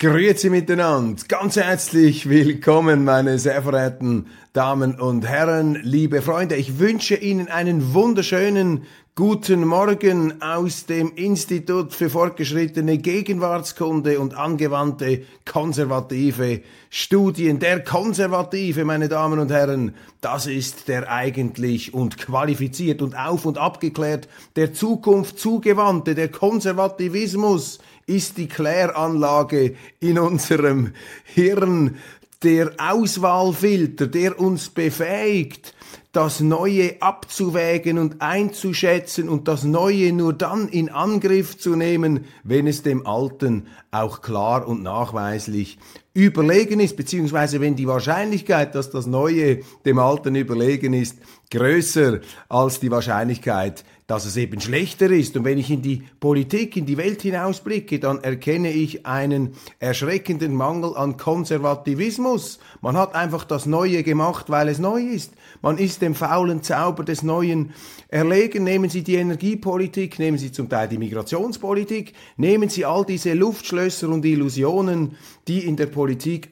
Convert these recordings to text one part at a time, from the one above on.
Grüezi miteinander, ganz herzlich willkommen, meine sehr verehrten Damen und Herren, liebe Freunde. Ich wünsche Ihnen einen wunderschönen guten Morgen aus dem Institut für fortgeschrittene Gegenwartskunde und angewandte konservative Studien. Der Konservative, meine Damen und Herren, das ist der eigentlich und qualifiziert und auf und abgeklärt, der Zukunft zugewandte, der Konservativismus ist die Kläranlage in unserem Hirn, der Auswahlfilter, der uns befähigt, das Neue abzuwägen und einzuschätzen und das Neue nur dann in Angriff zu nehmen, wenn es dem Alten auch klar und nachweislich überlegen ist, beziehungsweise wenn die Wahrscheinlichkeit, dass das Neue dem Alten überlegen ist, größer als die Wahrscheinlichkeit, dass es eben schlechter ist. Und wenn ich in die Politik, in die Welt hinausblicke, dann erkenne ich einen erschreckenden Mangel an Konservativismus. Man hat einfach das Neue gemacht, weil es neu ist. Man ist dem faulen Zauber des Neuen erlegen. Nehmen Sie die Energiepolitik, nehmen Sie zum Teil die Migrationspolitik, nehmen Sie all diese Luftschlösser und Illusionen, die in der Politik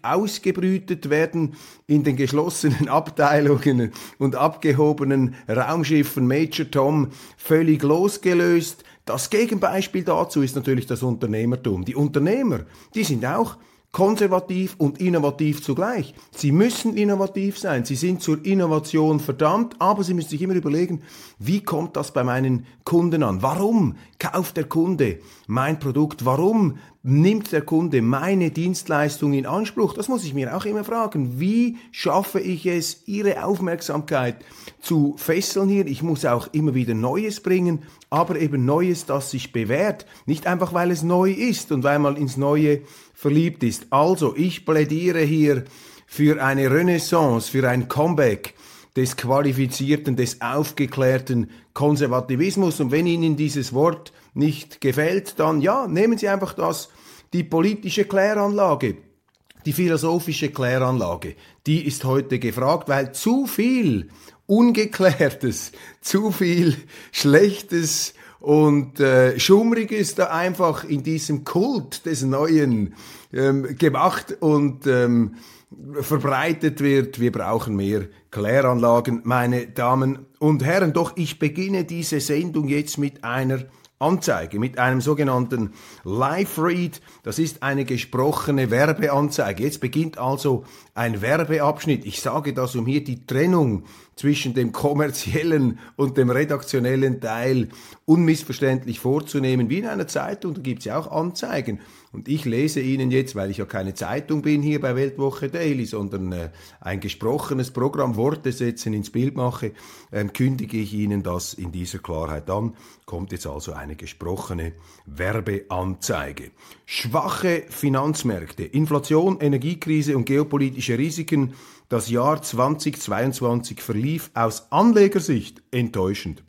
ausgebrütet werden, in den geschlossenen Abteilungen und abgehobenen Raumschiffen Major Tom völlig losgelöst. Das Gegenbeispiel dazu ist natürlich das Unternehmertum. Die Unternehmer, die sind auch konservativ und innovativ zugleich. Sie müssen innovativ sein, sie sind zur Innovation verdammt, aber sie müssen sich immer überlegen, wie kommt das bei meinen Kunden an? Warum kauft der Kunde mein Produkt? Warum nimmt der Kunde meine Dienstleistung in Anspruch? Das muss ich mir auch immer fragen. Wie schaffe ich es, ihre Aufmerksamkeit zu fesseln hier? Ich muss auch immer wieder Neues bringen, aber eben Neues, das sich bewährt. Nicht einfach, weil es neu ist und weil man ins Neue verliebt ist. Also, ich plädiere hier für eine Renaissance, für ein Comeback des qualifizierten, des aufgeklärten Konservativismus. Und wenn Ihnen dieses Wort nicht gefällt, dann ja, nehmen Sie einfach das, die politische Kläranlage. Die philosophische Kläranlage, die ist heute gefragt, weil zu viel Ungeklärtes, zu viel Schlechtes und äh, Schummrig ist da einfach in diesem Kult des Neuen ähm, gemacht und ähm, verbreitet wird. Wir brauchen mehr Kläranlagen, meine Damen und Herren. Doch ich beginne diese Sendung jetzt mit einer Anzeige, mit einem sogenannten Live-Read. Das ist eine gesprochene Werbeanzeige. Jetzt beginnt also ein Werbeabschnitt. Ich sage das, um hier die Trennung zwischen dem kommerziellen und dem redaktionellen Teil unmissverständlich vorzunehmen, wie in einer Zeitung, da gibt es ja auch Anzeigen. Und ich lese Ihnen jetzt, weil ich ja keine Zeitung bin hier bei Weltwoche Daily, sondern äh, ein gesprochenes Programm, Worte setzen, ins Bild mache, äh, kündige ich Ihnen das in dieser Klarheit an. Kommt jetzt also eine gesprochene Werbeanzeige. Schwache Finanzmärkte, Inflation, Energiekrise und geopolitische Risiken. Das Jahr 2022 verlief aus Anlegersicht enttäuschend.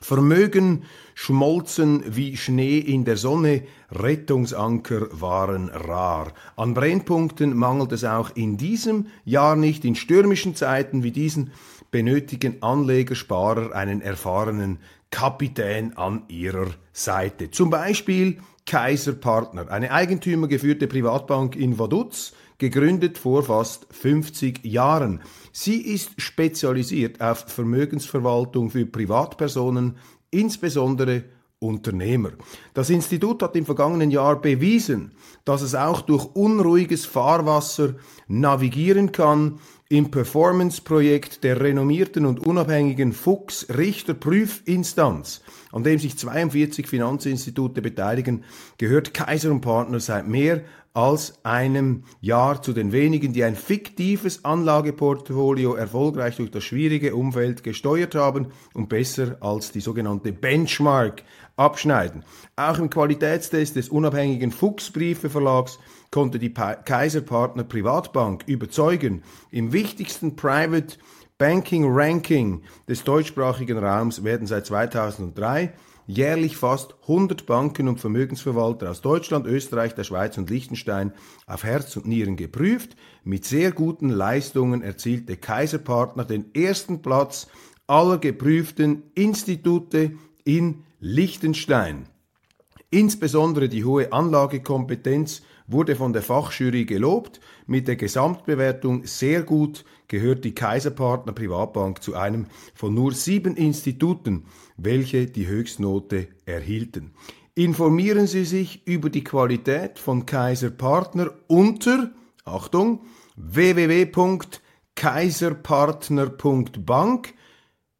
Vermögen schmolzen wie Schnee in der Sonne, Rettungsanker waren rar. An Brennpunkten mangelt es auch in diesem Jahr nicht. In stürmischen Zeiten wie diesen benötigen Anlegersparer einen erfahrenen Kapitän an ihrer Seite. Zum Beispiel Kaiser Partner, eine eigentümergeführte Privatbank in Vaduz, gegründet vor fast 50 Jahren. Sie ist spezialisiert auf Vermögensverwaltung für Privatpersonen, insbesondere Unternehmer. Das Institut hat im vergangenen Jahr bewiesen, dass es auch durch unruhiges Fahrwasser navigieren kann. Im Performance-Projekt der renommierten und unabhängigen Fuchs Richter Prüfinstanz, an dem sich 42 Finanzinstitute beteiligen, gehört Kaiser und Partner seit mehr als einem Jahr zu den wenigen, die ein fiktives Anlageportfolio erfolgreich durch das schwierige Umfeld gesteuert haben und besser als die sogenannte Benchmark abschneiden. Auch im Qualitätstest des unabhängigen Fuchsbriefe Verlags konnte die Kaiserpartner Privatbank überzeugen, im wichtigsten Private Banking Ranking des deutschsprachigen Raums werden seit 2003 jährlich fast 100 Banken und Vermögensverwalter aus Deutschland, Österreich, der Schweiz und Liechtenstein auf Herz und Nieren geprüft. Mit sehr guten Leistungen erzielte Kaiserpartner den ersten Platz aller geprüften Institute in Liechtenstein. Insbesondere die hohe Anlagekompetenz wurde von der Fachjury gelobt. Mit der Gesamtbewertung sehr gut gehört die Kaiserpartner Privatbank zu einem von nur sieben Instituten, welche die Höchstnote erhielten. Informieren Sie sich über die Qualität von Kaiserpartner unter, Achtung, www.kaiserpartner.bank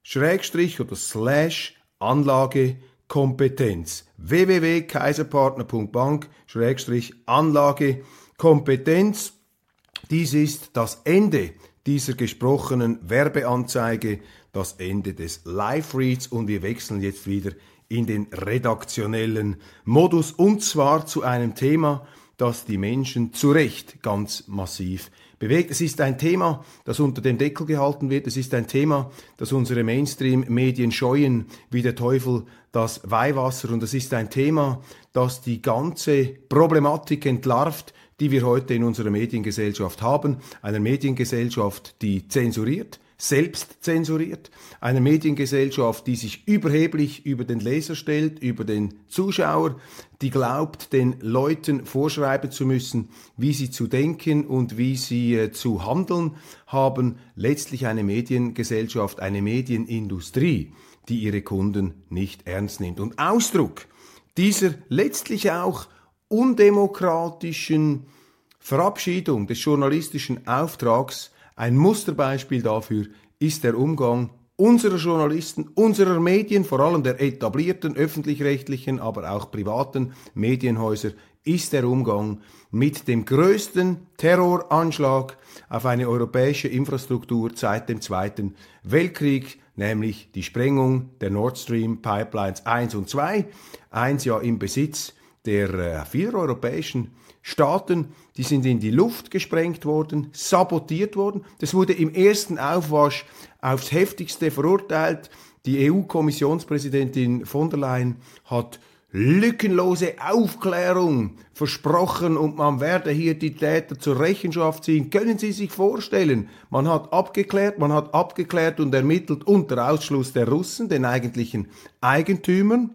Schrägstrich oder Slash Anlagekompetenz. www.kaiserpartner.bank Schrägstrich Anlagekompetenz. Dies ist das Ende dieser gesprochenen Werbeanzeige das Ende des Live-Reads und wir wechseln jetzt wieder in den redaktionellen Modus und zwar zu einem Thema, das die Menschen zu Recht ganz massiv bewegt. Es ist ein Thema, das unter dem Deckel gehalten wird. Es ist ein Thema, das unsere Mainstream-Medien scheuen wie der Teufel das Weihwasser. Und es ist ein Thema, das die ganze Problematik entlarvt, die wir heute in unserer Mediengesellschaft haben. Einer Mediengesellschaft, die zensuriert, selbst zensuriert, einer Mediengesellschaft, die sich überheblich über den Leser stellt, über den Zuschauer, die glaubt, den Leuten vorschreiben zu müssen, wie sie zu denken und wie sie äh, zu handeln haben, letztlich eine Mediengesellschaft, eine Medienindustrie, die ihre Kunden nicht ernst nimmt. Und Ausdruck dieser letztlich auch undemokratischen Verabschiedung des journalistischen Auftrags ein Musterbeispiel dafür ist der Umgang unserer Journalisten, unserer Medien, vor allem der etablierten öffentlich-rechtlichen, aber auch privaten Medienhäuser, ist der Umgang mit dem größten Terroranschlag auf eine europäische Infrastruktur seit dem Zweiten Weltkrieg, nämlich die Sprengung der Nord Stream Pipelines 1 und 2, eins ja im Besitz der äh, vier europäischen Staaten, die sind in die Luft gesprengt worden, sabotiert worden. Das wurde im ersten Aufwasch aufs heftigste verurteilt. Die EU-Kommissionspräsidentin von der Leyen hat lückenlose Aufklärung versprochen und man werde hier die Täter zur Rechenschaft ziehen. Können Sie sich vorstellen, man hat abgeklärt, man hat abgeklärt und ermittelt unter Ausschluss der Russen, den eigentlichen Eigentümern.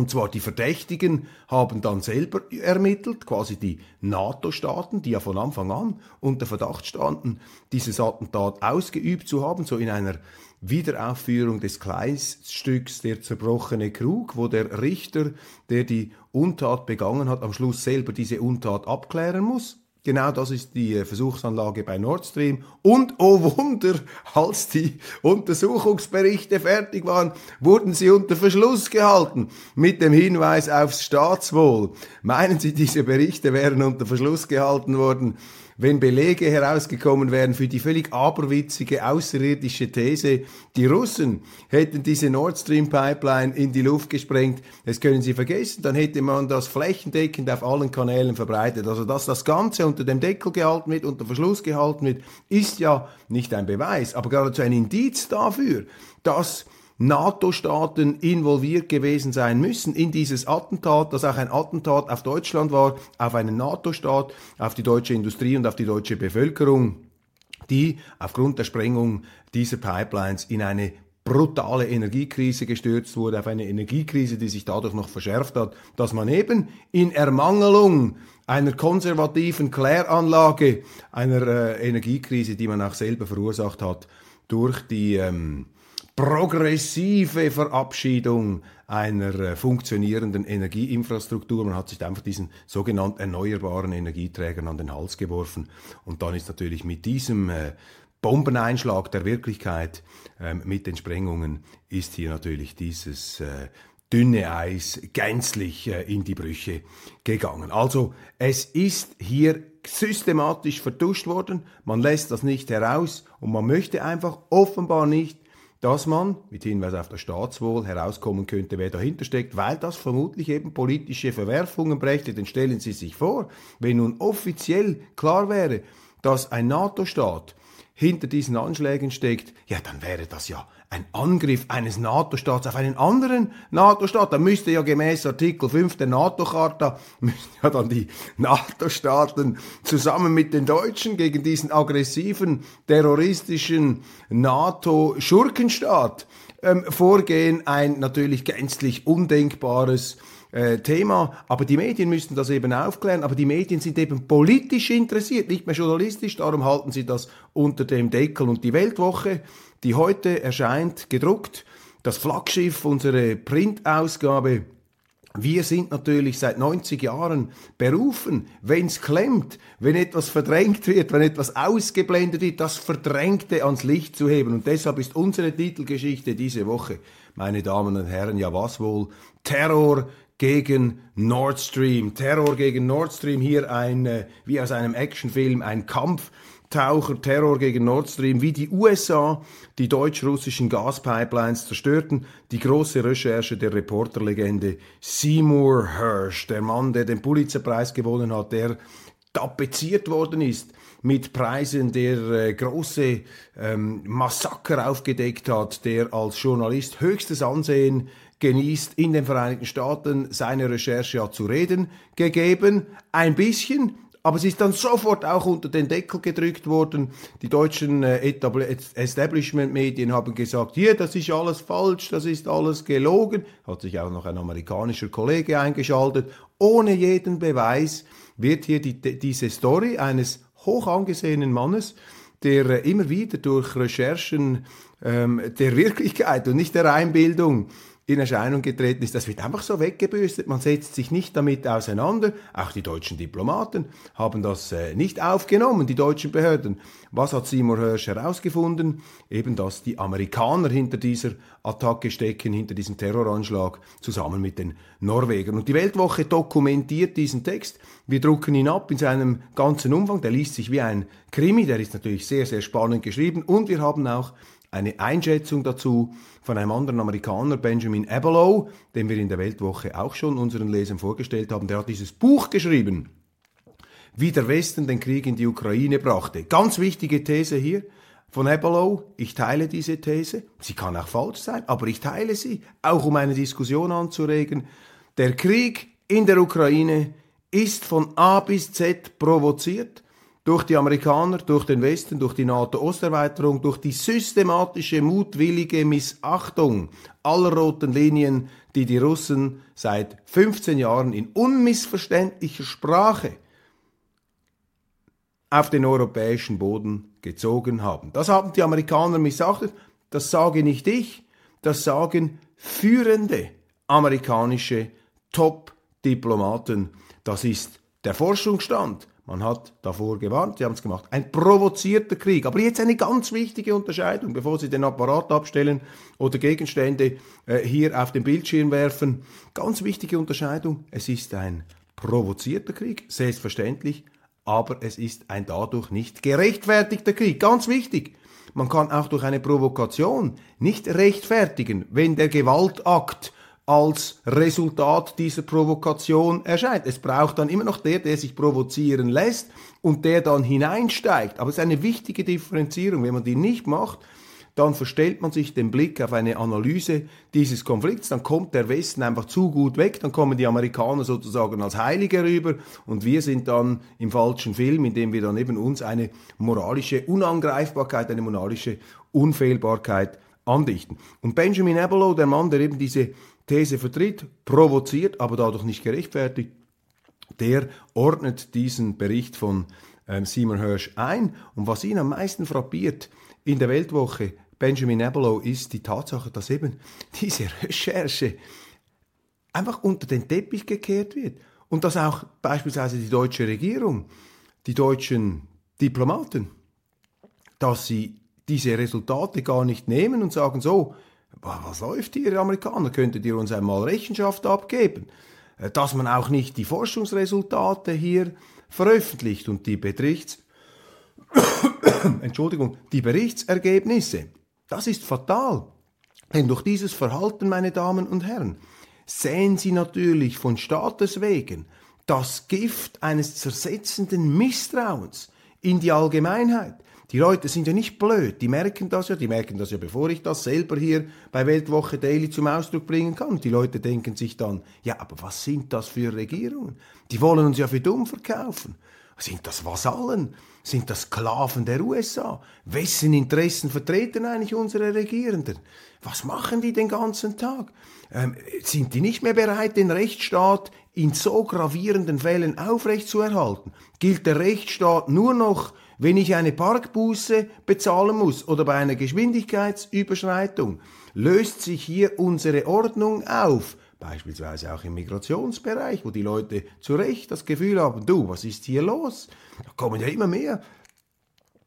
Und zwar die Verdächtigen haben dann selber ermittelt, quasi die NATO-Staaten, die ja von Anfang an unter Verdacht standen, dieses Attentat ausgeübt zu haben, so in einer Wiederaufführung des Kleinststücks Der zerbrochene Krug, wo der Richter, der die Untat begangen hat, am Schluss selber diese Untat abklären muss. Genau das ist die äh, Versuchsanlage bei Nord Stream. Und oh Wunder, als die Untersuchungsberichte fertig waren, wurden sie unter Verschluss gehalten mit dem Hinweis aufs Staatswohl. Meinen Sie, diese Berichte wären unter Verschluss gehalten worden, wenn Belege herausgekommen wären für die völlig aberwitzige außerirdische These, die Russen hätten diese Nord Stream Pipeline in die Luft gesprengt, das können Sie vergessen, dann hätte man das flächendeckend auf allen Kanälen verbreitet. Also dass das Ganze unter dem Deckel gehalten wird, unter Verschluss gehalten wird, ist ja nicht ein Beweis, aber geradezu ein Indiz dafür, dass NATO-Staaten involviert gewesen sein müssen in dieses Attentat, das auch ein Attentat auf Deutschland war, auf einen NATO-Staat, auf die deutsche Industrie und auf die deutsche Bevölkerung, die aufgrund der Sprengung dieser Pipelines in eine brutale Energiekrise gestürzt wurde, auf eine Energiekrise, die sich dadurch noch verschärft hat, dass man eben in Ermangelung einer konservativen Kläranlage, einer äh, Energiekrise, die man auch selber verursacht hat, durch die ähm, progressive Verabschiedung einer äh, funktionierenden Energieinfrastruktur. Man hat sich einfach diesen sogenannten erneuerbaren Energieträgern an den Hals geworfen. Und dann ist natürlich mit diesem äh, Bombeneinschlag der Wirklichkeit, ähm, mit den Sprengungen, ist hier natürlich dieses äh, dünne Eis gänzlich in die Brüche gegangen. Also es ist hier systematisch vertuscht worden, man lässt das nicht heraus und man möchte einfach offenbar nicht, dass man mit Hinweis auf das Staatswohl herauskommen könnte, wer dahinter steckt, weil das vermutlich eben politische Verwerfungen brächte. Denn stellen Sie sich vor, wenn nun offiziell klar wäre, dass ein NATO-Staat hinter diesen Anschlägen steckt, ja, dann wäre das ja ein Angriff eines NATO-Staats auf einen anderen NATO-Staat. Da müsste ja gemäß Artikel 5 der NATO-Charta, müssten ja dann die NATO-Staaten zusammen mit den Deutschen gegen diesen aggressiven, terroristischen NATO-Schurkenstaat ähm, vorgehen. Ein natürlich gänzlich undenkbares äh, Thema. Aber die Medien müssten das eben aufklären. Aber die Medien sind eben politisch interessiert, nicht mehr journalistisch. Darum halten sie das unter dem Deckel. Und die Weltwoche, die heute erscheint, gedruckt, das Flaggschiff, unsere Printausgabe, wir sind natürlich seit 90 Jahren berufen, wenn es klemmt, wenn etwas verdrängt wird, wenn etwas ausgeblendet wird, das Verdrängte ans Licht zu heben. Und deshalb ist unsere Titelgeschichte diese Woche, meine Damen und Herren, ja was wohl, Terror gegen Nord Stream. Terror gegen Nord Stream, hier ein, äh, wie aus einem Actionfilm, ein Kampftaucher, Terror gegen Nord Stream, wie die USA die deutsch-russischen Gaspipelines zerstörten. Die große Recherche der Reporterlegende Seymour Hersh, der Mann, der den Pulitzerpreis gewonnen hat, der tapeziert worden ist mit Preisen, der äh, große ähm, Massaker aufgedeckt hat, der als Journalist höchstes Ansehen genießt in den Vereinigten Staaten. Seine Recherche hat zu reden gegeben, ein bisschen, aber sie ist dann sofort auch unter den Deckel gedrückt worden. Die deutschen äh, Establishment-Medien haben gesagt, hier, das ist alles falsch, das ist alles gelogen. Hat sich auch noch ein amerikanischer Kollege eingeschaltet. Ohne jeden Beweis wird hier die, diese Story eines hoch angesehenen Mannes, der äh, immer wieder durch Recherchen ähm, der Wirklichkeit und nicht der Einbildung in Erscheinung getreten ist. Das wird einfach so weggebürstet. Man setzt sich nicht damit auseinander. Auch die deutschen Diplomaten haben das äh, nicht aufgenommen, die deutschen Behörden. Was hat Seymour Hirsch herausgefunden? Eben, dass die Amerikaner hinter dieser Attacke stecken, hinter diesem Terroranschlag, zusammen mit den Norwegern. Und die Weltwoche dokumentiert diesen Text. Wir drucken ihn ab in seinem ganzen Umfang. Der liest sich wie ein Krimi. Der ist natürlich sehr, sehr spannend geschrieben. Und wir haben auch eine Einschätzung dazu von einem anderen Amerikaner, Benjamin Abelow, den wir in der Weltwoche auch schon unseren Lesern vorgestellt haben. Der hat dieses Buch geschrieben, wie der Westen den Krieg in die Ukraine brachte. Ganz wichtige These hier von Abelow. Ich teile diese These. Sie kann auch falsch sein, aber ich teile sie, auch um eine Diskussion anzuregen. Der Krieg in der Ukraine ist von A bis Z provoziert durch die Amerikaner, durch den Westen, durch die NATO-Osterweiterung, durch die systematische, mutwillige Missachtung aller roten Linien, die die Russen seit 15 Jahren in unmissverständlicher Sprache auf den europäischen Boden gezogen haben. Das haben die Amerikaner missachtet. Das sage nicht ich, das sagen führende amerikanische Top-Diplomaten. Das ist der Forschungsstand. Man hat davor gewarnt, sie haben es gemacht. Ein provozierter Krieg. Aber jetzt eine ganz wichtige Unterscheidung, bevor Sie den Apparat abstellen oder Gegenstände äh, hier auf den Bildschirm werfen. Ganz wichtige Unterscheidung. Es ist ein provozierter Krieg, selbstverständlich, aber es ist ein dadurch nicht gerechtfertigter Krieg. Ganz wichtig. Man kann auch durch eine Provokation nicht rechtfertigen, wenn der Gewaltakt als Resultat dieser Provokation erscheint. Es braucht dann immer noch der, der sich provozieren lässt und der dann hineinsteigt. Aber es ist eine wichtige Differenzierung. Wenn man die nicht macht, dann verstellt man sich den Blick auf eine Analyse dieses Konflikts, dann kommt der Westen einfach zu gut weg, dann kommen die Amerikaner sozusagen als Heilige rüber und wir sind dann im falschen Film, indem wir dann eben uns eine moralische Unangreifbarkeit, eine moralische Unfehlbarkeit andichten. Und Benjamin Abelow, der Mann, der eben diese These vertritt, provoziert, aber dadurch nicht gerechtfertigt, der ordnet diesen Bericht von ähm, Seymour Hirsch ein. Und was ihn am meisten frappiert in der Weltwoche Benjamin Abelow ist die Tatsache, dass eben diese Recherche einfach unter den Teppich gekehrt wird. Und dass auch beispielsweise die deutsche Regierung, die deutschen Diplomaten, dass sie diese Resultate gar nicht nehmen und sagen, so, was läuft hier, Amerikaner? Könntet ihr uns einmal Rechenschaft abgeben? Äh, dass man auch nicht die Forschungsresultate hier veröffentlicht und die Berichts Entschuldigung, die Berichtsergebnisse. Das ist fatal. Denn durch dieses Verhalten, meine Damen und Herren, sehen Sie natürlich von Staates wegen das Gift eines zersetzenden Misstrauens in die Allgemeinheit. Die Leute sind ja nicht blöd, die merken das ja, die merken das ja, bevor ich das selber hier bei Weltwoche Daily zum Ausdruck bringen kann. Die Leute denken sich dann, ja, aber was sind das für Regierungen? Die wollen uns ja für dumm verkaufen. Sind das Vasallen? Sind das Sklaven der USA? Wessen Interessen vertreten eigentlich unsere Regierenden? Was machen die den ganzen Tag? Ähm, sind die nicht mehr bereit, den Rechtsstaat in so gravierenden Fällen aufrechtzuerhalten? Gilt der Rechtsstaat nur noch, wenn ich eine Parkbuße bezahlen muss oder bei einer Geschwindigkeitsüberschreitung? Löst sich hier unsere Ordnung auf? Beispielsweise auch im Migrationsbereich, wo die Leute zu Recht das Gefühl haben, du, was ist hier los? Da kommen ja immer mehr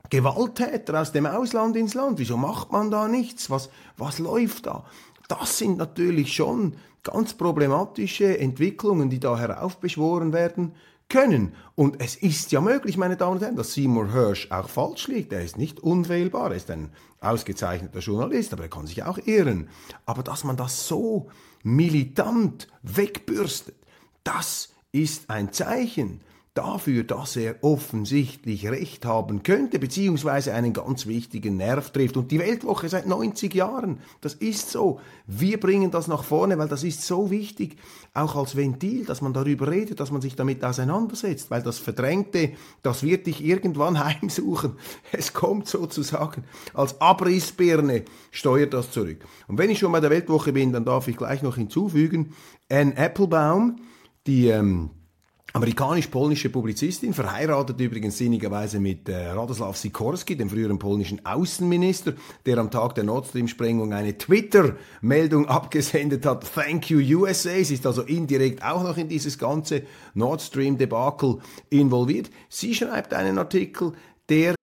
Gewalttäter aus dem Ausland ins Land. Wieso macht man da nichts? Was, was läuft da? Das sind natürlich schon ganz problematische Entwicklungen, die da heraufbeschworen werden können. Und es ist ja möglich, meine Damen und Herren, dass Seymour Hirsch auch falsch liegt. Er ist nicht unfehlbar, er ist ein ausgezeichneter Journalist, aber er kann sich auch irren. Aber dass man das so militant wegbürstet, das ist ein Zeichen dafür, dass er offensichtlich recht haben könnte, beziehungsweise einen ganz wichtigen Nerv trifft. Und die Weltwoche seit 90 Jahren, das ist so. Wir bringen das nach vorne, weil das ist so wichtig, auch als Ventil, dass man darüber redet, dass man sich damit auseinandersetzt, weil das Verdrängte, das wird dich irgendwann heimsuchen. Es kommt sozusagen als Abrissbirne, steuert das zurück. Und wenn ich schon bei der Weltwoche bin, dann darf ich gleich noch hinzufügen, Anne Applebaum, die ähm, amerikanisch-polnische Publizistin, verheiratet übrigens sinnigerweise mit äh, Radoslaw Sikorski, dem früheren polnischen Außenminister, der am Tag der Nord Stream-Sprengung eine Twitter-Meldung abgesendet hat. Thank you USA. Sie ist also indirekt auch noch in dieses ganze Nord Stream-Debakel involviert. Sie schreibt einen Artikel, der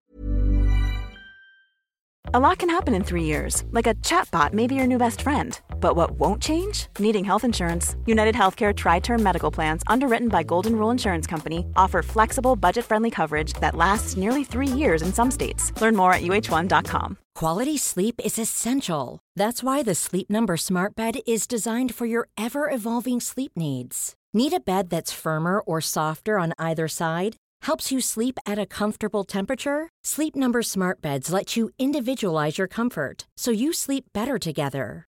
A lot can happen in three years, like a chatbot may be your new best friend. But what won't change? Needing health insurance. United Healthcare Tri Term Medical Plans, underwritten by Golden Rule Insurance Company, offer flexible, budget friendly coverage that lasts nearly three years in some states. Learn more at uh1.com. Quality sleep is essential. That's why the Sleep Number Smart Bed is designed for your ever evolving sleep needs. Need a bed that's firmer or softer on either side? Helps you sleep at a comfortable temperature? Sleep Number Smart Beds let you individualize your comfort so you sleep better together.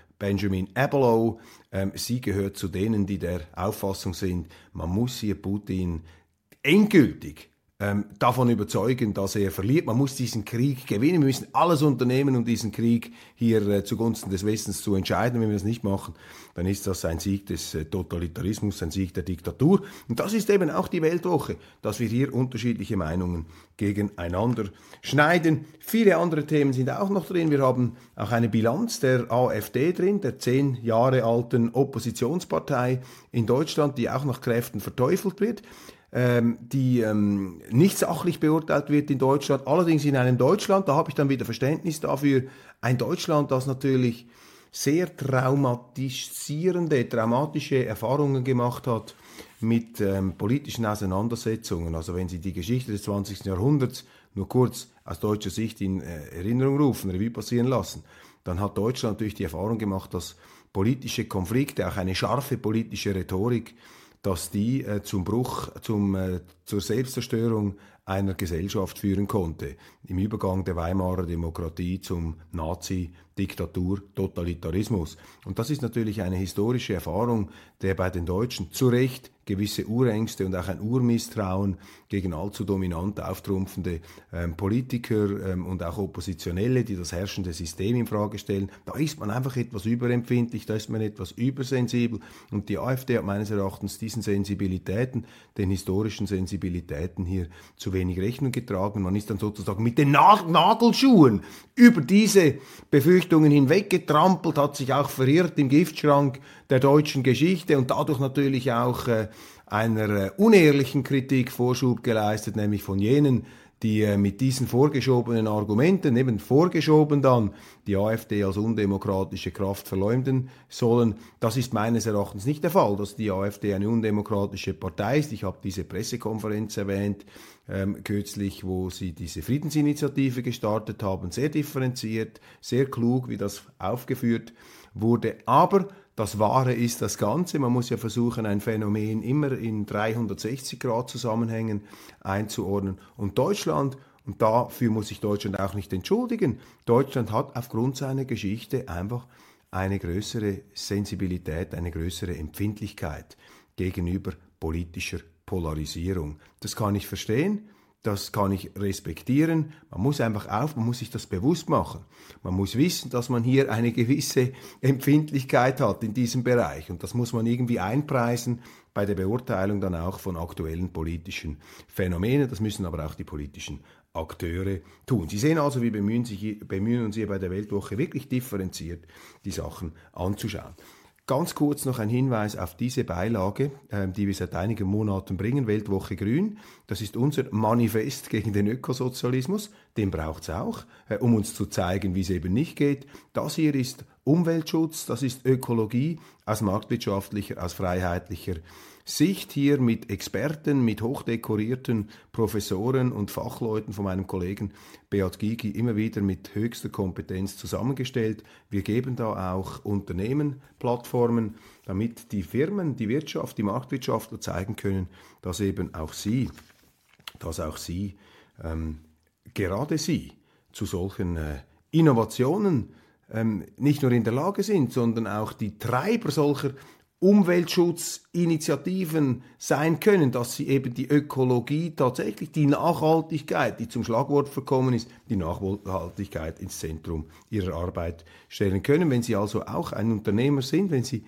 Benjamin Abelow. Ähm, sie gehört zu denen, die der Auffassung sind, man muss hier Putin endgültig ähm, davon überzeugen, dass er verliert. Man muss diesen Krieg gewinnen. Wir müssen alles unternehmen, um diesen Krieg hier äh, zugunsten des Westens zu entscheiden. Wenn wir das nicht machen, dann ist das ein Sieg des äh, Totalitarismus, ein Sieg der Diktatur. Und das ist eben auch die Weltwoche, dass wir hier unterschiedliche Meinungen gegeneinander schneiden. Viele andere Themen sind auch noch drin. Wir haben auch eine Bilanz der AfD drin, der zehn Jahre alten Oppositionspartei in Deutschland, die auch nach Kräften verteufelt wird ähm, die ähm, nicht sachlich beurteilt wird in Deutschland. Allerdings in einem Deutschland, da habe ich dann wieder Verständnis dafür, ein Deutschland, das natürlich sehr traumatisierende, traumatische Erfahrungen gemacht hat mit ähm, politischen Auseinandersetzungen. Also wenn Sie die Geschichte des 20. Jahrhunderts nur kurz aus deutscher Sicht in äh, Erinnerung rufen, Revue passieren lassen, dann hat Deutschland natürlich die Erfahrung gemacht, dass politische Konflikte, auch eine scharfe politische Rhetorik, dass die äh, zum Bruch, zum, äh, zur Selbstzerstörung einer Gesellschaft führen konnte. Im Übergang der Weimarer Demokratie zum Nazi Diktatur, Totalitarismus. Und das ist natürlich eine historische Erfahrung, der bei den Deutschen zu Recht gewisse Urängste und auch ein Urmisstrauen gegen allzu dominant auftrumpfende ähm, Politiker ähm, und auch Oppositionelle, die das herrschende System in Frage stellen. Da ist man einfach etwas überempfindlich, da ist man etwas übersensibel und die AfD hat meines Erachtens diesen Sensibilitäten, den historischen Sensibilitäten hier zu wenig Rechnung getragen. Man ist dann sozusagen mit den Nagelschuhen über diese Befürchtungen hinweggetrampelt, hat sich auch verirrt im Giftschrank der deutschen Geschichte und dadurch natürlich auch äh, einer äh, unehrlichen Kritik Vorschub geleistet, nämlich von jenen, die äh, mit diesen vorgeschobenen Argumenten, eben vorgeschoben dann, die AfD als undemokratische Kraft verleumden sollen. Das ist meines Erachtens nicht der Fall, dass die AfD eine undemokratische Partei ist. Ich habe diese Pressekonferenz erwähnt, ähm, kürzlich, wo sie diese Friedensinitiative gestartet haben, sehr differenziert, sehr klug, wie das aufgeführt wurde. Aber das Wahre ist das Ganze. Man muss ja versuchen, ein Phänomen immer in 360 Grad Zusammenhängen einzuordnen. Und Deutschland, und dafür muss sich Deutschland auch nicht entschuldigen, Deutschland hat aufgrund seiner Geschichte einfach eine größere Sensibilität, eine größere Empfindlichkeit gegenüber politischer Polarisierung. Das kann ich verstehen. Das kann ich respektieren. Man muss einfach auf, man muss sich das bewusst machen. Man muss wissen, dass man hier eine gewisse Empfindlichkeit hat in diesem Bereich. Und das muss man irgendwie einpreisen bei der Beurteilung dann auch von aktuellen politischen Phänomenen. Das müssen aber auch die politischen Akteure tun. Sie sehen also, wir bemühen, sich, bemühen uns hier bei der Weltwoche wirklich differenziert die Sachen anzuschauen. Ganz kurz noch ein Hinweis auf diese Beilage, ähm, die wir seit einigen Monaten bringen, Weltwoche Grün. Das ist unser Manifest gegen den Ökosozialismus. Den braucht es auch, äh, um uns zu zeigen, wie es eben nicht geht. Das hier ist Umweltschutz, das ist Ökologie aus marktwirtschaftlicher, aus freiheitlicher Sicht hier mit Experten, mit hochdekorierten Professoren und Fachleuten von meinem Kollegen Beat Gigi immer wieder mit höchster Kompetenz zusammengestellt. Wir geben da auch Unternehmen Plattformen, damit die Firmen, die Wirtschaft, die Marktwirtschaftler zeigen können, dass eben auch sie, dass auch sie, ähm, gerade sie, zu solchen äh, Innovationen ähm, nicht nur in der Lage sind, sondern auch die Treiber solcher Umweltschutzinitiativen sein können, dass sie eben die Ökologie tatsächlich, die Nachhaltigkeit, die zum Schlagwort verkommen ist, die Nachhaltigkeit ins Zentrum ihrer Arbeit stellen können. Wenn Sie also auch ein Unternehmer sind, wenn Sie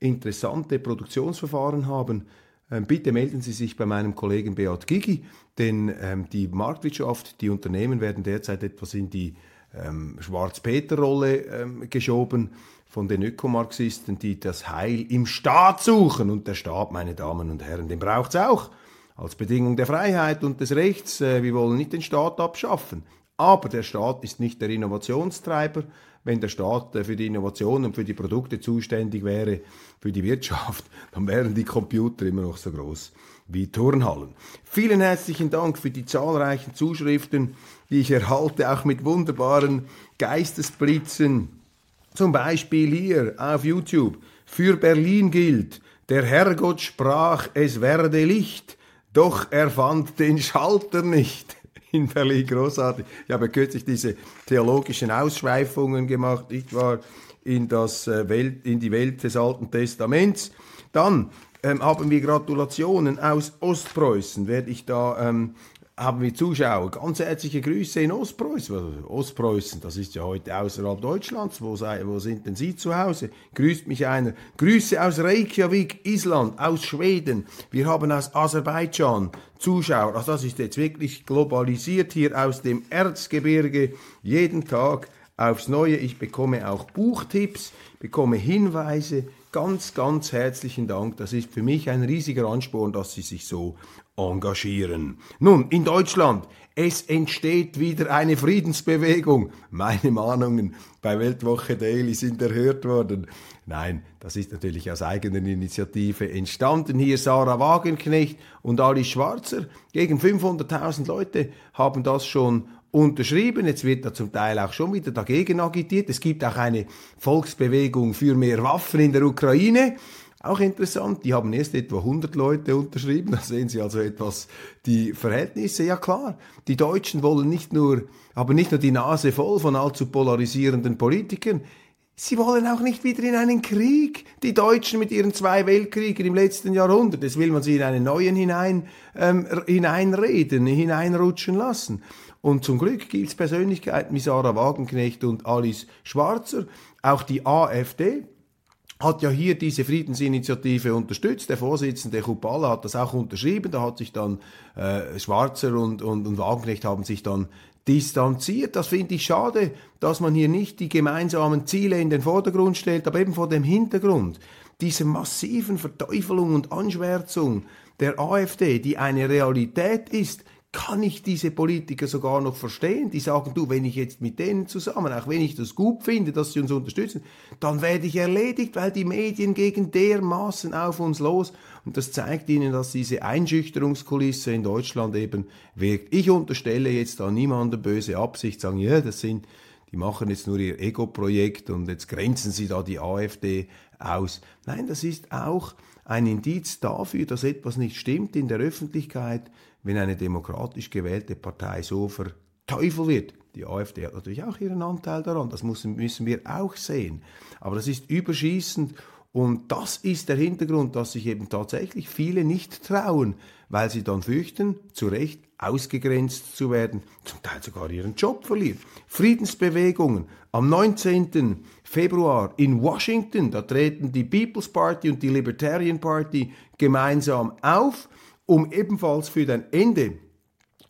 interessante Produktionsverfahren haben, ähm, bitte melden Sie sich bei meinem Kollegen Beat Gigi, denn ähm, die Marktwirtschaft, die Unternehmen werden derzeit etwas in die ähm, Schwarz-Peter-Rolle geschoben von den Ökomarxisten, die das Heil im Staat suchen. Und der Staat, meine Damen und Herren, den braucht es auch. Als Bedingung der Freiheit und des Rechts. Äh, wir wollen nicht den Staat abschaffen. Aber der Staat ist nicht der Innovationstreiber. Wenn der Staat äh, für die Innovation und für die Produkte zuständig wäre, für die Wirtschaft, dann wären die Computer immer noch so groß wie Turnhallen. Vielen herzlichen Dank für die zahlreichen Zuschriften, die ich erhalte, auch mit wunderbaren Geistesblitzen zum Beispiel hier auf YouTube. Für Berlin gilt, der Herrgott sprach, es werde Licht, doch er fand den Schalter nicht. In Berlin großartig. Ich habe kürzlich diese theologischen Ausschweifungen gemacht, ich war in, das äh, Welt, in die Welt des Alten Testaments. Dann ähm, haben wir Gratulationen aus Ostpreußen. Werde ich da ähm, haben wir Zuschauer. Ganz herzliche Grüße in Ostpreußen. Ostpreußen, das ist ja heute außerhalb Deutschlands. Wo, sei, wo sind denn Sie zu Hause? Grüßt mich einer. Grüße aus Reykjavik, Island, aus Schweden. Wir haben aus Aserbaidschan Zuschauer. Also das ist jetzt wirklich globalisiert hier aus dem Erzgebirge. Jeden Tag aufs Neue. Ich bekomme auch Buchtipps, bekomme Hinweise. Ganz, ganz herzlichen Dank. Das ist für mich ein riesiger Ansporn, dass Sie sich so engagieren. Nun, in Deutschland, es entsteht wieder eine Friedensbewegung. Meine Mahnungen bei Weltwoche Daily sind erhört worden. Nein, das ist natürlich aus eigener Initiative entstanden. Hier Sarah Wagenknecht und Ali Schwarzer. Gegen 500.000 Leute haben das schon unterschrieben. Jetzt wird da zum Teil auch schon wieder dagegen agitiert. Es gibt auch eine Volksbewegung für mehr Waffen in der Ukraine. Auch interessant, die haben erst etwa 100 Leute unterschrieben, da sehen Sie also etwas die Verhältnisse. Ja klar, die Deutschen wollen nicht nur, haben nicht nur die Nase voll von allzu polarisierenden Politikern, Sie wollen auch nicht wieder in einen Krieg. Die Deutschen mit ihren zwei Weltkriegen im letzten Jahrhundert, das will man sie in einen neuen hinein, ähm, hineinreden, hineinrutschen lassen. Und zum Glück gibt es Persönlichkeiten wie Sarah Wagenknecht und Alice Schwarzer. Auch die AfD hat ja hier diese Friedensinitiative unterstützt. Der Vorsitzende Kupala hat das auch unterschrieben. Da hat sich dann äh, Schwarzer und, und, und Wagenknecht haben sich dann distanziert. Das finde ich schade, dass man hier nicht die gemeinsamen Ziele in den Vordergrund stellt, aber eben vor dem Hintergrund dieser massiven Verteufelung und Anschwärzung der AfD, die eine Realität ist, kann ich diese Politiker sogar noch verstehen, die sagen, du, wenn ich jetzt mit denen zusammen, auch wenn ich das gut finde, dass sie uns unterstützen, dann werde ich erledigt, weil die Medien gegen dermaßen auf uns los. Und das zeigt ihnen, dass diese Einschüchterungskulisse in Deutschland eben wirkt. Ich unterstelle jetzt da niemandem böse Absicht, sagen, ja, das sind, die machen jetzt nur ihr Ego-Projekt und jetzt grenzen sie da die AfD aus. Nein, das ist auch ein Indiz dafür, dass etwas nicht stimmt in der Öffentlichkeit, wenn eine demokratisch gewählte Partei so verteufelt wird. Die AfD hat natürlich auch ihren Anteil daran, das müssen, wir auch sehen. Aber das ist überschießend und das ist der Hintergrund, dass sich eben tatsächlich viele nicht trauen, weil sie dann fürchten, zu Recht ausgegrenzt zu werden, zum Teil sogar ihren Job verlieren. Friedensbewegungen. Am 19. Februar in Washington, da treten die People's Party und die Libertarian Party gemeinsam auf um ebenfalls für ein Ende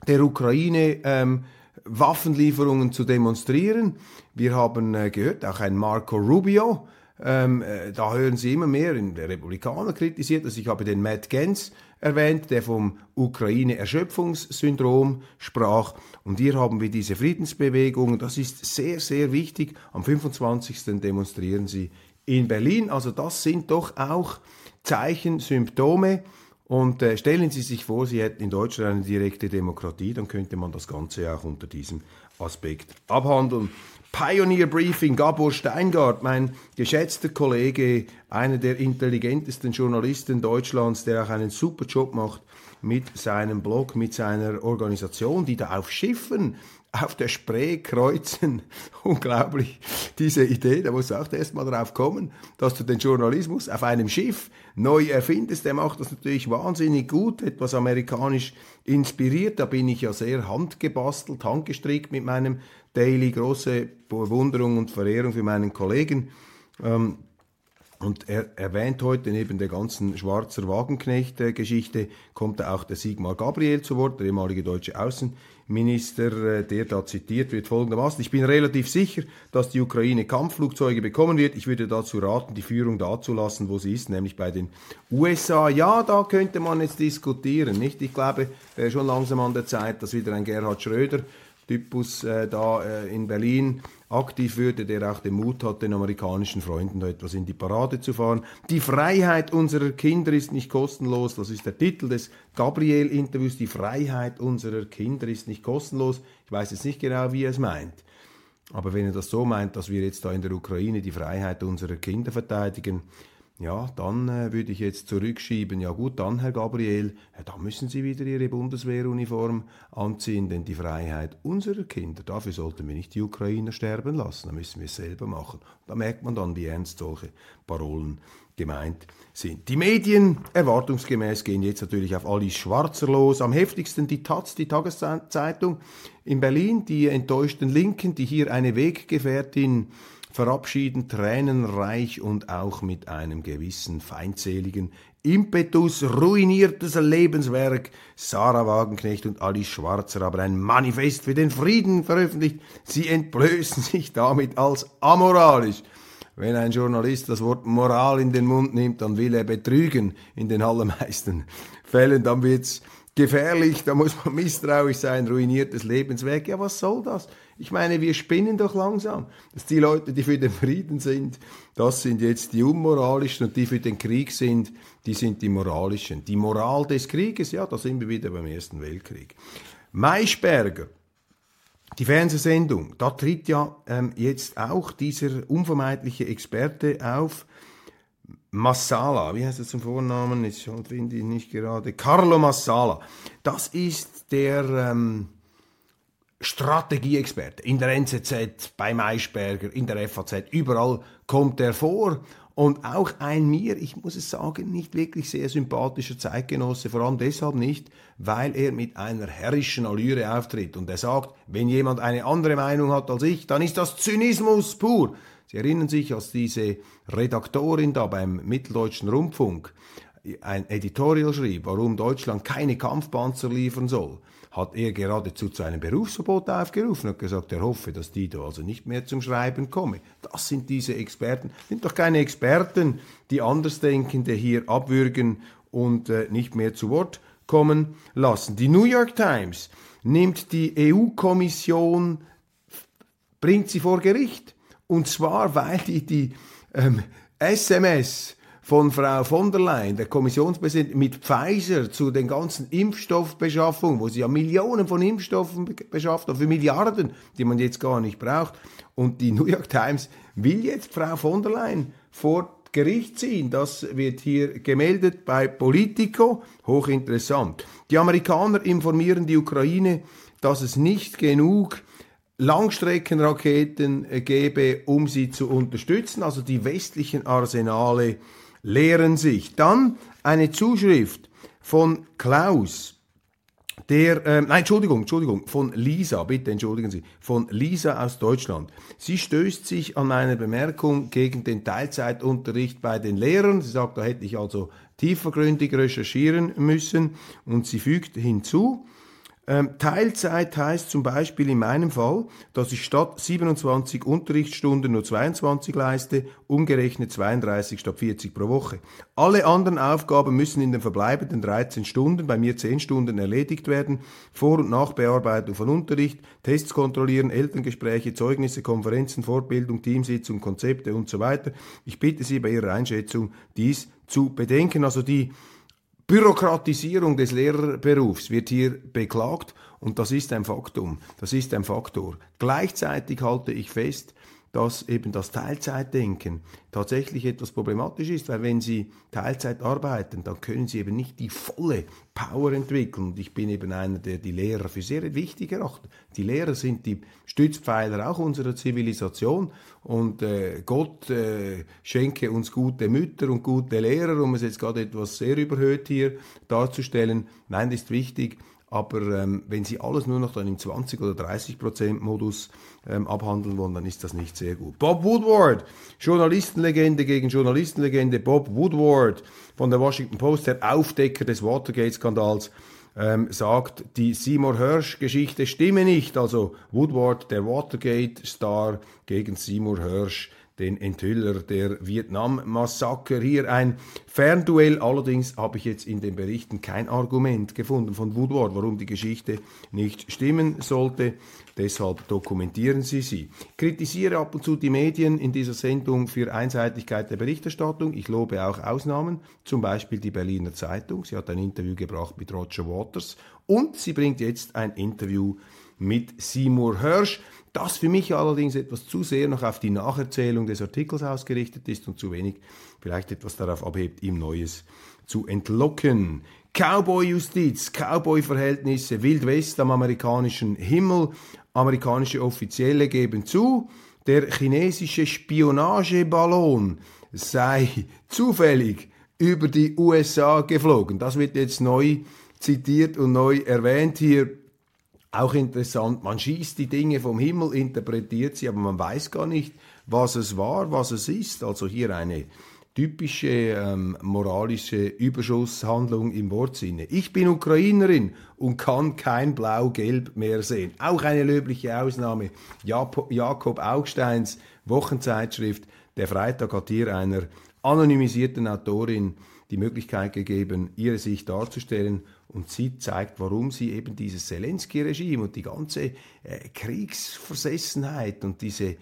der Ukraine ähm, Waffenlieferungen zu demonstrieren. Wir haben äh, gehört, auch ein Marco Rubio, ähm, äh, da hören Sie immer mehr, in der Republikaner kritisiert das. Ich habe den Matt Gens erwähnt, der vom Ukraine-Erschöpfungssyndrom sprach. Und hier haben wir diese Friedensbewegung. Das ist sehr, sehr wichtig. Am 25. demonstrieren Sie in Berlin. Also das sind doch auch Zeichen, Symptome und äh, stellen Sie sich vor, Sie hätten in Deutschland eine direkte Demokratie, dann könnte man das Ganze auch unter diesem Aspekt abhandeln. Pioneer Briefing, Gabor Steingart, mein geschätzter Kollege, einer der intelligentesten Journalisten Deutschlands, der auch einen super Job macht mit seinem Blog, mit seiner Organisation, die da auf Schiffen auf der Spree kreuzen. Unglaublich, diese Idee, da musst du auch erst mal drauf kommen, dass du den Journalismus auf einem Schiff neu erfindest. Der macht das natürlich wahnsinnig gut, etwas amerikanisch inspiriert. Da bin ich ja sehr handgebastelt, handgestrickt mit meinem Daily. Große Bewunderung und Verehrung für meinen Kollegen. Ähm, und er erwähnt heute neben der ganzen Schwarzer Wagenknecht-Geschichte, kommt auch der Sigmar Gabriel zu Wort, der ehemalige deutsche Außenminister, äh, der da zitiert wird folgendermaßen. Ich bin relativ sicher, dass die Ukraine Kampfflugzeuge bekommen wird. Ich würde dazu raten, die Führung da zu lassen, wo sie ist, nämlich bei den USA. Ja, da könnte man jetzt diskutieren, nicht? Ich glaube, wäre schon langsam an der Zeit, dass wieder ein Gerhard Schröder Typus äh, da äh, in Berlin aktiv würde, der auch den Mut hat, den amerikanischen Freunden da etwas in die Parade zu fahren. Die Freiheit unserer Kinder ist nicht kostenlos, das ist der Titel des Gabriel-Interviews. Die Freiheit unserer Kinder ist nicht kostenlos. Ich weiß jetzt nicht genau, wie er es meint. Aber wenn er das so meint, dass wir jetzt da in der Ukraine die Freiheit unserer Kinder verteidigen, ja, dann äh, würde ich jetzt zurückschieben, ja gut, dann, Herr Gabriel, ja, dann müssen Sie wieder Ihre Bundeswehruniform anziehen, denn die Freiheit unserer Kinder, dafür sollten wir nicht die Ukrainer sterben lassen, da müssen wir es selber machen. Da merkt man dann, wie ernst solche Parolen gemeint sind. Die Medien, erwartungsgemäß, gehen jetzt natürlich auf Alice Schwarzer los. Am heftigsten die Taz, die Tageszeitung in Berlin, die enttäuschten Linken, die hier eine Weggefährtin verabschieden, tränenreich und auch mit einem gewissen feindseligen Impetus, ruiniertes Lebenswerk. Sarah Wagenknecht und Alice Schwarzer haben ein Manifest für den Frieden veröffentlicht. Sie entblößen sich damit als amoralisch. Wenn ein Journalist das Wort Moral in den Mund nimmt, dann will er betrügen in den allermeisten Fällen. Dann wird's gefährlich, da muss man misstrauisch sein, ruiniertes Lebenswerk. Ja, was soll das? Ich meine, wir spinnen doch langsam. Dass die Leute, die für den Frieden sind, das sind jetzt die unmoralischen und die für den Krieg sind, die sind die moralischen. Die Moral des Krieges, ja, da sind wir wieder beim Ersten Weltkrieg. Maischberger, die Fernsehsendung, da tritt ja ähm, jetzt auch dieser unvermeidliche Experte auf, Massala, wie heißt er zum Vornamen? Ich finde ihn nicht gerade. Carlo Massala. Das ist der ähm, Strategieexperte in der NZZ, bei Maischberger, in der FAZ, überall kommt er vor. Und auch ein mir, ich muss es sagen, nicht wirklich sehr sympathischer Zeitgenosse, vor allem deshalb nicht, weil er mit einer herrischen Allüre auftritt. Und er sagt, wenn jemand eine andere Meinung hat als ich, dann ist das Zynismus pur. Sie erinnern sich, als diese Redaktorin da beim Mitteldeutschen Rundfunk ein Editorial schrieb, warum Deutschland keine Kampfpanzer liefern soll, hat er geradezu zu einem Berufsverbot aufgerufen und gesagt, er hoffe, dass die da also nicht mehr zum Schreiben komme. Das sind diese Experten. Sind doch keine Experten, die Andersdenkende hier abwürgen und äh, nicht mehr zu Wort kommen lassen. Die New York Times nimmt die EU-Kommission, bringt sie vor Gericht. Und zwar, weil die die ähm, SMS von Frau von der Leyen, der Kommissionspräsidentin, mit Pfizer zu den ganzen Impfstoffbeschaffungen, wo sie ja Millionen von Impfstoffen beschafft haben, für Milliarden, die man jetzt gar nicht braucht. Und die New York Times will jetzt Frau von der Leyen vor Gericht ziehen. Das wird hier gemeldet bei Politico. Hochinteressant. Die Amerikaner informieren die Ukraine, dass es nicht genug Langstreckenraketen gäbe, um sie zu unterstützen. Also die westlichen Arsenale lehren sich. Dann eine Zuschrift von Klaus, der, äh, nein, Entschuldigung, Entschuldigung, von Lisa, bitte entschuldigen Sie, von Lisa aus Deutschland. Sie stößt sich an eine Bemerkung gegen den Teilzeitunterricht bei den Lehrern. Sie sagt, da hätte ich also tiefergründig recherchieren müssen und sie fügt hinzu, Teilzeit heißt zum Beispiel in meinem Fall, dass ich statt 27 Unterrichtsstunden nur 22 leiste, umgerechnet 32 statt 40 pro Woche. Alle anderen Aufgaben müssen in den verbleibenden 13 Stunden, bei mir 10 Stunden, erledigt werden. Vor- und Nachbearbeitung von Unterricht, Tests kontrollieren, Elterngespräche, Zeugnisse, Konferenzen, Fortbildung, Teamsitzung, Konzepte und so weiter. Ich bitte Sie bei Ihrer Einschätzung, dies zu bedenken. Also die Bürokratisierung des Lehrerberufs wird hier beklagt und das ist ein Faktum, das ist ein Faktor. Gleichzeitig halte ich fest, dass eben das Teilzeitdenken tatsächlich etwas problematisch ist, weil wenn Sie Teilzeit arbeiten, dann können Sie eben nicht die volle Power entwickeln. Und ich bin eben einer, der die Lehrer für sehr wichtig erachtet. Die Lehrer sind die Stützpfeiler auch unserer Zivilisation und äh, Gott äh, schenke uns gute Mütter und gute Lehrer, um es jetzt gerade etwas sehr überhöht hier darzustellen. Nein, das ist wichtig. Aber ähm, wenn Sie alles nur noch dann im 20 oder 30 Prozent Modus ähm, abhandeln wollen, dann ist das nicht sehr gut. Bob Woodward, Journalistenlegende gegen Journalistenlegende. Bob Woodward von der Washington Post, der Aufdecker des Watergate-Skandals, ähm, sagt, die Seymour Hirsch-Geschichte stimme nicht. Also Woodward, der Watergate-Star gegen Seymour Hirsch den Enthüller der Vietnam-Massaker. Hier ein Fernduell. Allerdings habe ich jetzt in den Berichten kein Argument gefunden von Woodward, warum die Geschichte nicht stimmen sollte. Deshalb dokumentieren Sie sie. Kritisiere ab und zu die Medien in dieser Sendung für Einseitigkeit der Berichterstattung. Ich lobe auch Ausnahmen, zum Beispiel die Berliner Zeitung. Sie hat ein Interview gebracht mit Roger Waters und sie bringt jetzt ein Interview mit Seymour Hirsch das für mich allerdings etwas zu sehr noch auf die Nacherzählung des Artikels ausgerichtet ist und zu wenig vielleicht etwas darauf abhebt, ihm Neues zu entlocken. Cowboy-Justiz, Cowboy-Verhältnisse, Wild West am amerikanischen Himmel. Amerikanische Offizielle geben zu, der chinesische Spionageballon sei zufällig über die USA geflogen. Das wird jetzt neu zitiert und neu erwähnt hier auch interessant, man schießt die Dinge vom Himmel, interpretiert sie, aber man weiß gar nicht, was es war, was es ist. Also hier eine typische ähm, moralische Überschusshandlung im Wortsinne. Ich bin Ukrainerin und kann kein Blau-Gelb mehr sehen. Auch eine löbliche Ausnahme. Jakob Augsteins Wochenzeitschrift Der Freitag hat hier einer anonymisierten Autorin die Möglichkeit gegeben, ihre Sicht darzustellen und sie zeigt, warum sie eben dieses Zelensky-Regime und die ganze äh, Kriegsversessenheit und diese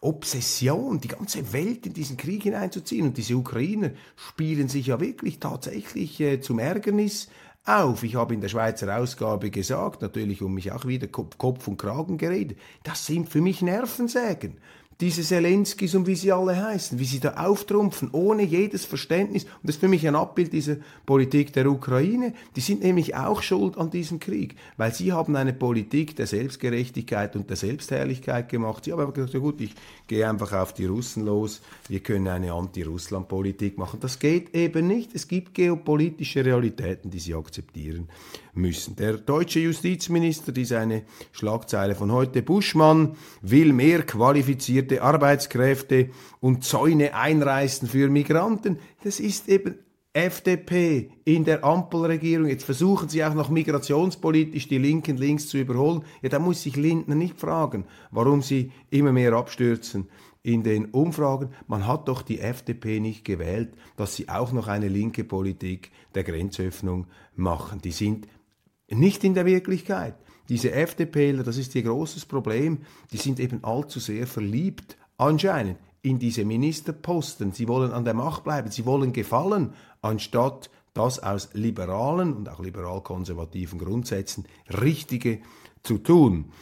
Obsession, die ganze Welt in diesen Krieg hineinzuziehen. Und diese Ukrainer spielen sich ja wirklich tatsächlich äh, zum Ärgernis auf. Ich habe in der Schweizer Ausgabe gesagt, natürlich um mich auch wieder Kopf und Kragen geredet, das sind für mich Nervensägen diese Zelenskis und wie sie alle heißen, wie sie da auftrumpfen, ohne jedes Verständnis. Und das ist für mich ein Abbild dieser Politik der Ukraine. Die sind nämlich auch schuld an diesem Krieg, weil sie haben eine Politik der Selbstgerechtigkeit und der Selbstherrlichkeit gemacht. Sie haben aber gesagt, ja gut, ich gehe einfach auf die Russen los, wir können eine Anti-Russland-Politik machen. Das geht eben nicht. Es gibt geopolitische Realitäten, die sie akzeptieren müssen. Der deutsche Justizminister, die seine Schlagzeile von heute, Buschmann will mehr qualifizierte Arbeitskräfte und Zäune einreißen für Migranten. Das ist eben FDP in der Ampelregierung. Jetzt versuchen sie auch noch migrationspolitisch die Linken links zu überholen. Ja, da muss sich Lindner nicht fragen, warum sie immer mehr abstürzen in den Umfragen. Man hat doch die FDP nicht gewählt, dass sie auch noch eine linke Politik der Grenzöffnung machen. Die sind nicht in der Wirklichkeit. Diese FDPler, das ist ihr großes Problem, die sind eben allzu sehr verliebt, anscheinend, in diese Ministerposten. Sie wollen an der Macht bleiben, sie wollen gefallen, anstatt das aus liberalen und auch liberal-konservativen Grundsätzen Richtige zu tun.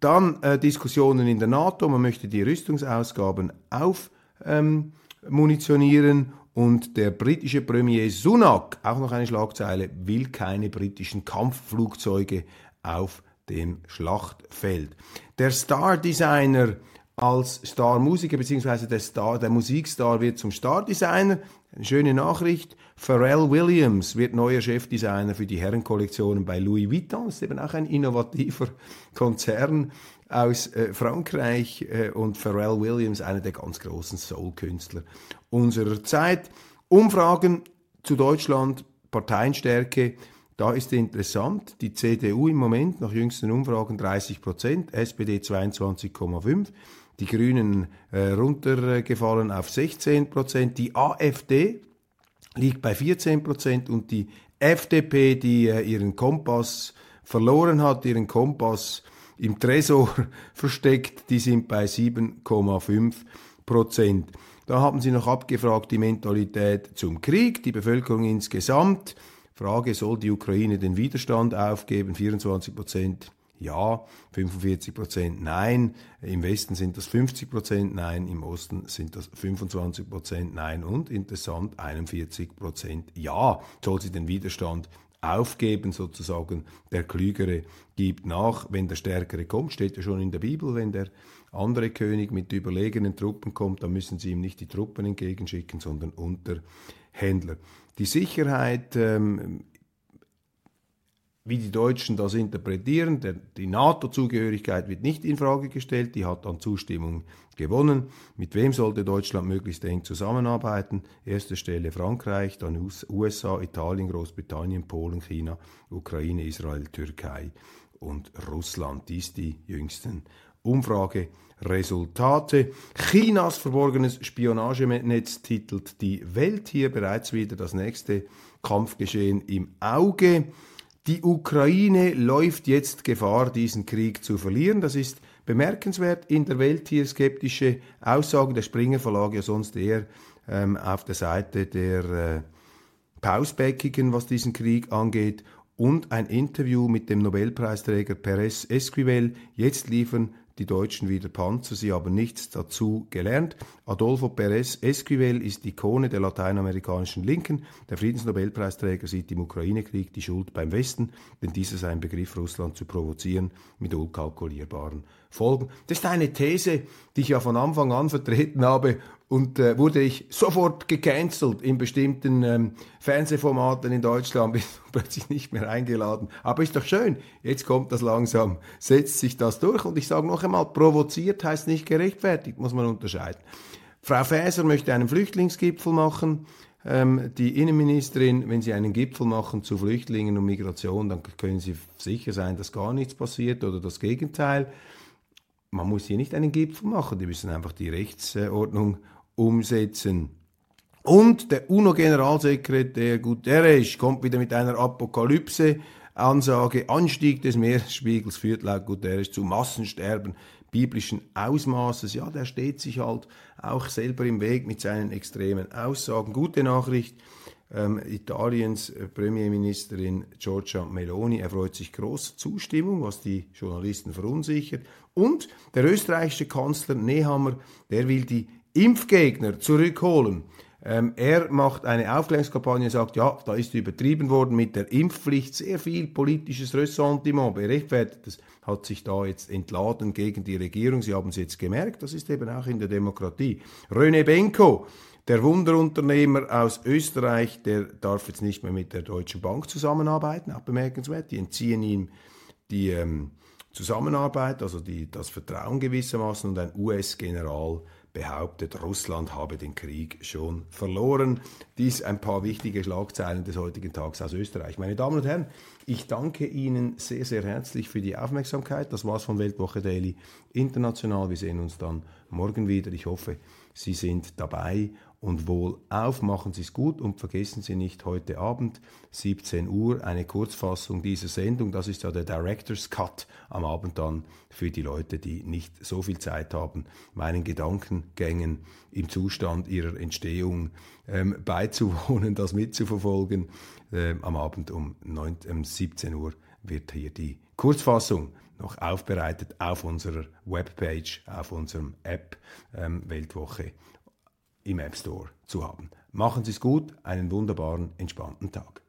Dann äh, Diskussionen in der NATO, man möchte die Rüstungsausgaben aufmunitionieren ähm, und der britische Premier Sunak, auch noch eine Schlagzeile, will keine britischen Kampfflugzeuge auf dem Schlachtfeld. Der Star-Designer als Star-Musiker bzw. der, Star, der Musikstar wird zum Star-Designer. Eine schöne Nachricht. Pharrell Williams wird neuer Chefdesigner für die Herrenkollektionen bei Louis Vuitton. Das ist eben auch ein innovativer Konzern aus äh, Frankreich äh, und Pharrell Williams, einer der ganz großen Soul-Künstler unserer Zeit. Umfragen zu Deutschland, Parteienstärke, da ist interessant, die CDU im Moment nach jüngsten Umfragen 30 Prozent, SPD 22,5%, die Grünen äh, runtergefallen auf 16 Prozent, die AfD liegt bei 14 Prozent und die FDP, die äh, ihren Kompass verloren hat, ihren Kompass im Tresor versteckt, die sind bei 7,5 Prozent. Da haben sie noch abgefragt die Mentalität zum Krieg, die Bevölkerung insgesamt. Frage, soll die Ukraine den Widerstand aufgeben? 24 Prozent ja, 45 Prozent nein. Im Westen sind das 50 Prozent nein, im Osten sind das 25 Prozent nein und interessant 41 Prozent ja. Soll sie den Widerstand aufgeben sozusagen. Der Klügere gibt nach, wenn der Stärkere kommt, steht ja schon in der Bibel, wenn der andere König mit überlegenen Truppen kommt, dann müssen sie ihm nicht die Truppen entgegenschicken, sondern Unterhändler. Die Sicherheit ähm, wie die Deutschen das interpretieren. Der, die NATO-Zugehörigkeit wird nicht in Frage gestellt, die hat an Zustimmung gewonnen. Mit wem sollte Deutschland möglichst eng zusammenarbeiten? Erste Stelle Frankreich, dann USA, Italien, Großbritannien, Polen, China, Ukraine, Israel, Türkei und Russland. Dies die jüngsten Umfrageresultate. Chinas verborgenes Spionagenetz titelt die Welt hier bereits wieder das nächste Kampfgeschehen im Auge. Die Ukraine läuft jetzt Gefahr, diesen Krieg zu verlieren. Das ist bemerkenswert in der Welt hier skeptische Aussagen der Springer Verlag ja sonst eher ähm, auf der Seite der äh, Pausbäckigen, was diesen Krieg angeht und ein Interview mit dem Nobelpreisträger Perez Esquivel. Jetzt liefern die Deutschen wieder Panzer, sie haben nichts dazu gelernt. Adolfo Pérez Esquivel ist Ikone der lateinamerikanischen Linken. Der Friedensnobelpreisträger sieht im Ukraine-Krieg die Schuld beim Westen, denn dieser sei im Begriff, Russland zu provozieren mit unkalkulierbaren Folgen. Das ist eine These, die ich ja von Anfang an vertreten habe und äh, wurde ich sofort gecancelt in bestimmten ähm, Fernsehformaten in Deutschland, bin plötzlich nicht mehr eingeladen. Aber ist doch schön, jetzt kommt das langsam, setzt sich das durch und ich sage noch einmal, provoziert heißt nicht gerechtfertigt, muss man unterscheiden. Frau Faeser möchte einen Flüchtlingsgipfel machen. Ähm, die Innenministerin, wenn sie einen Gipfel machen zu Flüchtlingen und Migration, dann können Sie sicher sein, dass gar nichts passiert oder das Gegenteil. Man muss hier nicht einen Gipfel machen, die müssen einfach die Rechtsordnung umsetzen. Und der UNO-Generalsekretär Guterres kommt wieder mit einer Apokalypse. Ansage, Anstieg des Meeresspiegels führt laut Guterres zu Massensterben biblischen Ausmaßes. Ja, der steht sich halt auch selber im Weg mit seinen extremen Aussagen. Gute Nachricht, ähm, Italiens äh, Premierministerin Giorgia Meloni erfreut sich großer Zustimmung, was die Journalisten verunsichert. Und der österreichische Kanzler Nehammer, der will die Impfgegner zurückholen. Ähm, er macht eine Aufklärungskampagne sagt, ja, da ist übertrieben worden mit der Impfpflicht, sehr viel politisches Ressentiment, berechtfertigt. Das hat sich da jetzt entladen gegen die Regierung. Sie haben es jetzt gemerkt, das ist eben auch in der Demokratie. René Benko, der Wunderunternehmer aus Österreich, der darf jetzt nicht mehr mit der Deutschen Bank zusammenarbeiten, auch bemerkenswert. Die entziehen ihm die ähm, Zusammenarbeit, also die, das Vertrauen gewissermaßen und ein US-General behauptet, Russland habe den Krieg schon verloren. Dies ein paar wichtige Schlagzeilen des heutigen Tages aus Österreich. Meine Damen und Herren, ich danke Ihnen sehr, sehr herzlich für die Aufmerksamkeit. Das war's von Weltwoche Daily International. Wir sehen uns dann morgen wieder. Ich hoffe, Sie sind dabei und wohl auf. Machen Sie es gut und vergessen Sie nicht heute Abend 17 Uhr eine Kurzfassung dieser Sendung. Das ist ja der Director's Cut am Abend dann für die Leute, die nicht so viel Zeit haben, meinen Gedankengängen im Zustand ihrer Entstehung ähm, beizuwohnen, das mitzuverfolgen. Ähm, am Abend um, 9, um 17 Uhr wird hier die Kurzfassung noch aufbereitet auf unserer Webpage, auf unserem App ähm, Weltwoche im App Store zu haben. Machen Sie es gut, einen wunderbaren, entspannten Tag.